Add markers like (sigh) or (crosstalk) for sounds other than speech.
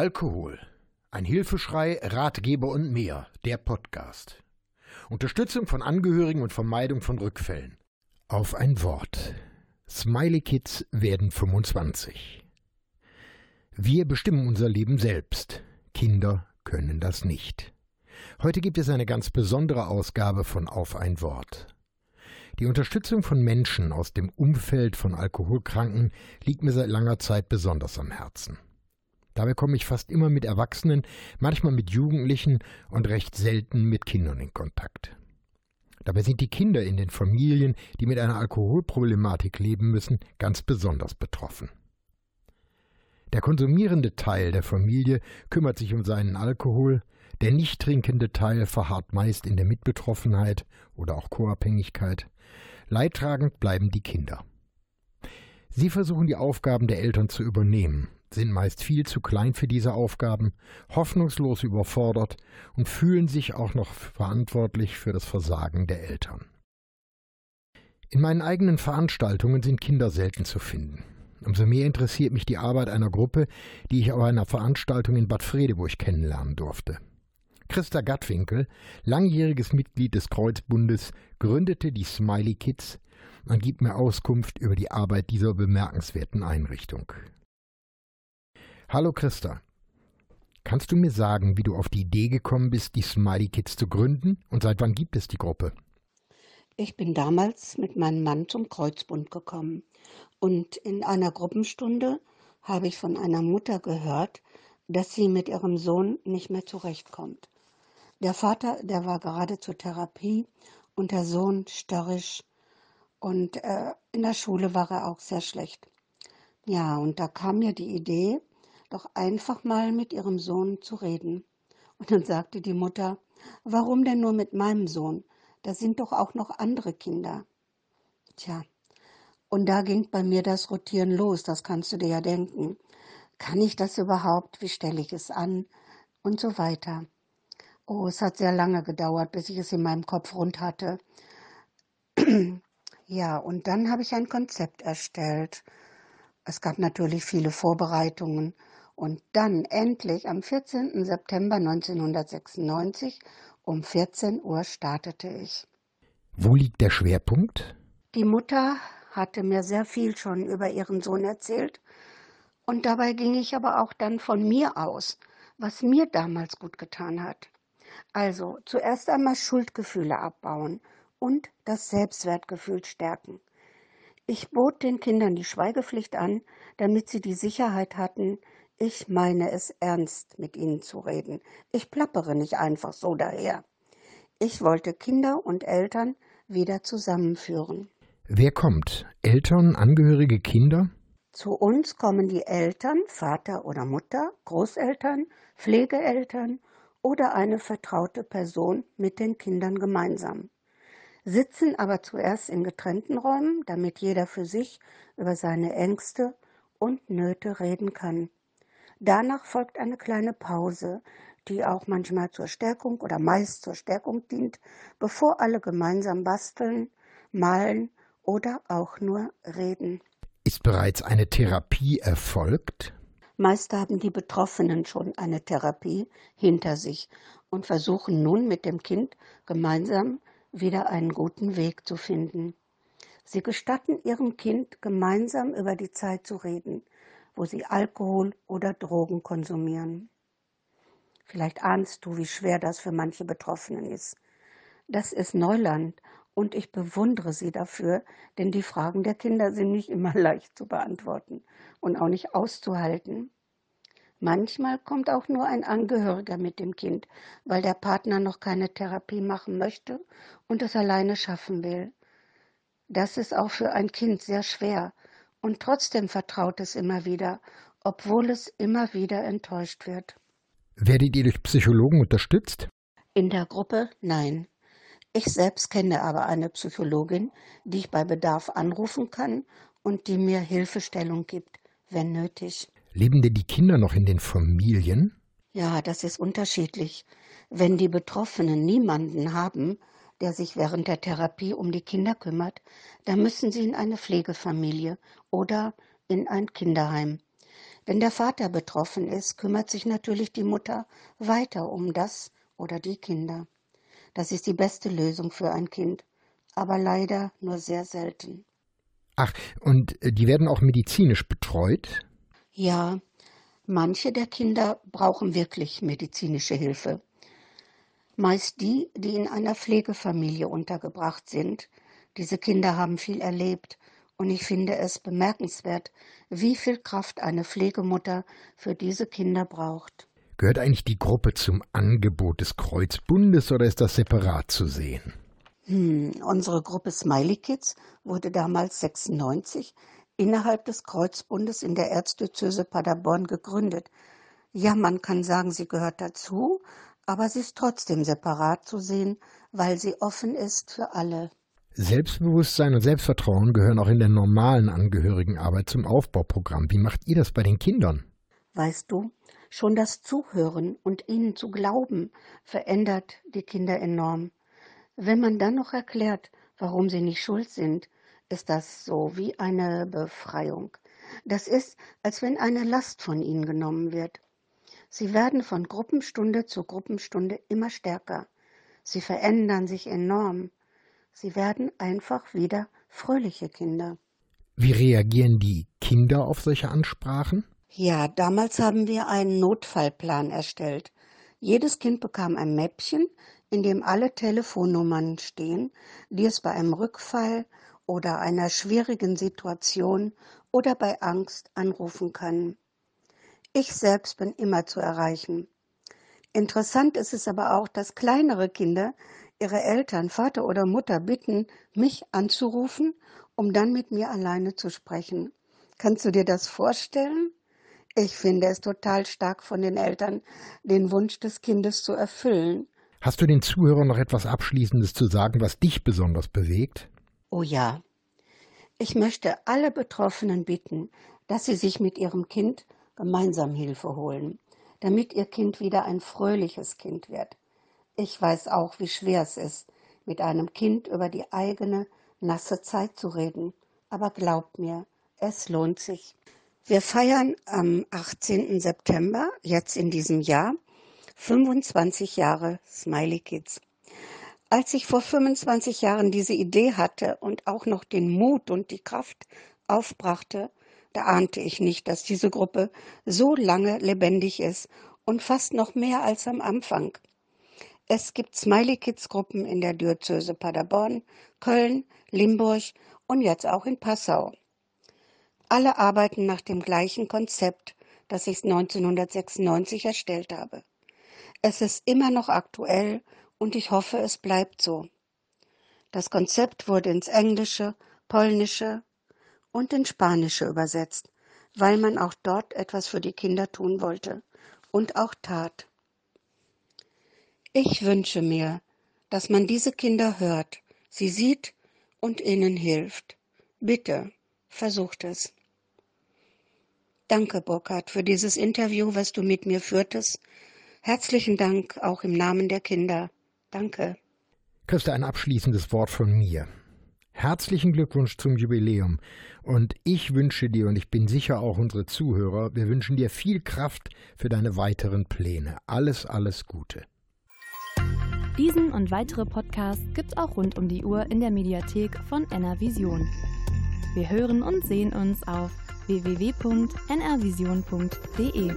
Alkohol. Ein Hilfeschrei, Ratgeber und mehr. Der Podcast. Unterstützung von Angehörigen und Vermeidung von Rückfällen. Auf ein Wort. Smiley Kids werden 25. Wir bestimmen unser Leben selbst. Kinder können das nicht. Heute gibt es eine ganz besondere Ausgabe von Auf ein Wort. Die Unterstützung von Menschen aus dem Umfeld von Alkoholkranken liegt mir seit langer Zeit besonders am Herzen. Dabei komme ich fast immer mit Erwachsenen, manchmal mit Jugendlichen und recht selten mit Kindern in Kontakt. Dabei sind die Kinder in den Familien, die mit einer Alkoholproblematik leben müssen, ganz besonders betroffen. Der konsumierende Teil der Familie kümmert sich um seinen Alkohol, der nicht trinkende Teil verharrt meist in der Mitbetroffenheit oder auch Co-Abhängigkeit. Leidtragend bleiben die Kinder. Sie versuchen die Aufgaben der Eltern zu übernehmen, sind meist viel zu klein für diese Aufgaben, hoffnungslos überfordert und fühlen sich auch noch verantwortlich für das Versagen der Eltern. In meinen eigenen Veranstaltungen sind Kinder selten zu finden. Umso mehr interessiert mich die Arbeit einer Gruppe, die ich auf einer Veranstaltung in Bad Fredeburg kennenlernen durfte. Christa Gattwinkel, langjähriges Mitglied des Kreuzbundes, gründete die Smiley Kids und gibt mir Auskunft über die Arbeit dieser bemerkenswerten Einrichtung. Hallo Christa. Kannst du mir sagen, wie du auf die Idee gekommen bist, die Smiley Kids zu gründen und seit wann gibt es die Gruppe? Ich bin damals mit meinem Mann zum Kreuzbund gekommen und in einer Gruppenstunde habe ich von einer Mutter gehört, dass sie mit ihrem Sohn nicht mehr zurechtkommt. Der Vater, der war gerade zur Therapie und der Sohn störrisch und äh, in der Schule war er auch sehr schlecht. Ja, und da kam mir die Idee, doch einfach mal mit ihrem Sohn zu reden. Und dann sagte die Mutter, warum denn nur mit meinem Sohn? Da sind doch auch noch andere Kinder. Tja, und da ging bei mir das Rotieren los, das kannst du dir ja denken. Kann ich das überhaupt? Wie stelle ich es an? Und so weiter. Oh, es hat sehr lange gedauert, bis ich es in meinem Kopf rund hatte. Ja, und dann habe ich ein Konzept erstellt. Es gab natürlich viele Vorbereitungen und dann endlich am 14. September 1996 um 14 Uhr startete ich. Wo liegt der Schwerpunkt? Die Mutter hatte mir sehr viel schon über ihren Sohn erzählt. Und dabei ging ich aber auch dann von mir aus, was mir damals gut getan hat. Also zuerst einmal Schuldgefühle abbauen und das Selbstwertgefühl stärken. Ich bot den Kindern die Schweigepflicht an, damit sie die Sicherheit hatten, ich meine es ernst, mit ihnen zu reden. Ich plappere nicht einfach so daher. Ich wollte Kinder und Eltern wieder zusammenführen. Wer kommt? Eltern, Angehörige, Kinder? Zu uns kommen die Eltern, Vater oder Mutter, Großeltern, Pflegeeltern oder eine vertraute Person mit den Kindern gemeinsam. Sitzen aber zuerst in getrennten Räumen, damit jeder für sich über seine Ängste und Nöte reden kann. Danach folgt eine kleine Pause, die auch manchmal zur Stärkung oder meist zur Stärkung dient, bevor alle gemeinsam basteln, malen oder auch nur reden. Ist bereits eine Therapie erfolgt? Meist haben die Betroffenen schon eine Therapie hinter sich und versuchen nun mit dem Kind gemeinsam wieder einen guten Weg zu finden. Sie gestatten ihrem Kind gemeinsam über die Zeit zu reden, wo sie Alkohol oder Drogen konsumieren. Vielleicht ahnst du, wie schwer das für manche Betroffenen ist. Das ist Neuland und ich bewundere sie dafür, denn die Fragen der Kinder sind nicht immer (laughs) leicht zu beantworten und auch nicht auszuhalten. Manchmal kommt auch nur ein Angehöriger mit dem Kind, weil der Partner noch keine Therapie machen möchte und es alleine schaffen will. Das ist auch für ein Kind sehr schwer, und trotzdem vertraut es immer wieder, obwohl es immer wieder enttäuscht wird. Werdet ihr durch Psychologen unterstützt? In der Gruppe nein. Ich selbst kenne aber eine Psychologin, die ich bei Bedarf anrufen kann und die mir Hilfestellung gibt, wenn nötig. Leben denn die Kinder noch in den Familien? Ja, das ist unterschiedlich. Wenn die Betroffenen niemanden haben, der sich während der Therapie um die Kinder kümmert, dann müssen sie in eine Pflegefamilie oder in ein Kinderheim. Wenn der Vater betroffen ist, kümmert sich natürlich die Mutter weiter um das oder die Kinder. Das ist die beste Lösung für ein Kind, aber leider nur sehr selten. Ach, und äh, die werden auch medizinisch betreut? Ja, manche der Kinder brauchen wirklich medizinische Hilfe. Meist die, die in einer Pflegefamilie untergebracht sind. Diese Kinder haben viel erlebt und ich finde es bemerkenswert, wie viel Kraft eine Pflegemutter für diese Kinder braucht. Gehört eigentlich die Gruppe zum Angebot des Kreuzbundes oder ist das separat zu sehen? Hm, unsere Gruppe Smiley Kids wurde damals 96 innerhalb des Kreuzbundes in der Erzdiözese Paderborn gegründet. Ja, man kann sagen, sie gehört dazu, aber sie ist trotzdem separat zu sehen, weil sie offen ist für alle. Selbstbewusstsein und Selbstvertrauen gehören auch in der normalen Angehörigenarbeit zum Aufbauprogramm. Wie macht ihr das bei den Kindern? Weißt du, Schon das Zuhören und ihnen zu glauben verändert die Kinder enorm. Wenn man dann noch erklärt, warum sie nicht schuld sind, ist das so wie eine Befreiung. Das ist, als wenn eine Last von ihnen genommen wird. Sie werden von Gruppenstunde zu Gruppenstunde immer stärker. Sie verändern sich enorm. Sie werden einfach wieder fröhliche Kinder. Wie reagieren die Kinder auf solche Ansprachen? Ja, damals haben wir einen Notfallplan erstellt. Jedes Kind bekam ein Mäppchen, in dem alle Telefonnummern stehen, die es bei einem Rückfall oder einer schwierigen Situation oder bei Angst anrufen kann. Ich selbst bin immer zu erreichen. Interessant ist es aber auch, dass kleinere Kinder ihre Eltern, Vater oder Mutter bitten, mich anzurufen, um dann mit mir alleine zu sprechen. Kannst du dir das vorstellen? Ich finde es total stark von den Eltern, den Wunsch des Kindes zu erfüllen. Hast du den Zuhörern noch etwas Abschließendes zu sagen, was dich besonders bewegt? Oh ja. Ich möchte alle Betroffenen bitten, dass sie sich mit ihrem Kind gemeinsam Hilfe holen, damit ihr Kind wieder ein fröhliches Kind wird. Ich weiß auch, wie schwer es ist, mit einem Kind über die eigene nasse Zeit zu reden. Aber glaubt mir, es lohnt sich. Wir feiern am 18. September, jetzt in diesem Jahr, 25 Jahre Smiley Kids. Als ich vor 25 Jahren diese Idee hatte und auch noch den Mut und die Kraft aufbrachte, da ahnte ich nicht, dass diese Gruppe so lange lebendig ist und fast noch mehr als am Anfang. Es gibt Smiley Kids Gruppen in der Diözese Paderborn, Köln, Limburg und jetzt auch in Passau. Alle arbeiten nach dem gleichen Konzept, das ich 1996 erstellt habe. Es ist immer noch aktuell und ich hoffe, es bleibt so. Das Konzept wurde ins Englische, Polnische und ins Spanische übersetzt, weil man auch dort etwas für die Kinder tun wollte und auch tat. Ich wünsche mir, dass man diese Kinder hört, sie sieht und ihnen hilft. Bitte, versucht es. Danke, Burkhard, für dieses Interview, was du mit mir führtest. Herzlichen Dank auch im Namen der Kinder. Danke. Christa, ein abschließendes Wort von mir. Herzlichen Glückwunsch zum Jubiläum. Und ich wünsche dir, und ich bin sicher auch unsere Zuhörer, wir wünschen dir viel Kraft für deine weiteren Pläne. Alles, alles Gute. Diesen und weitere Podcasts gibt's auch rund um die Uhr in der Mediathek von NRVision. Wir hören und sehen uns auf www.nrvision.de.